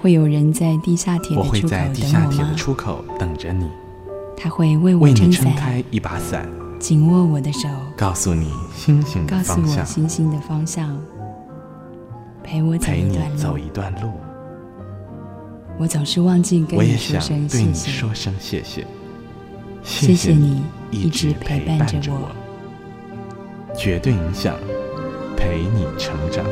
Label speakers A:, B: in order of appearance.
A: 会有人在地下铁的出口等我吗？
B: 我铁的出口等着你。
A: 他会为我撑伞，
B: 为你
A: 撑
B: 开一把伞，
A: 紧握我的手，
B: 告诉你星星的方向，
A: 告诉我星星的方向，陪我走一段路，陪你
B: 走一段路。
A: 我总是忘记跟你说声谢谢。
B: 我也想对你说声谢谢，
A: 谢
B: 谢
A: 你一
B: 直
A: 陪
B: 伴
A: 着我，
B: 绝对影响，陪你成长。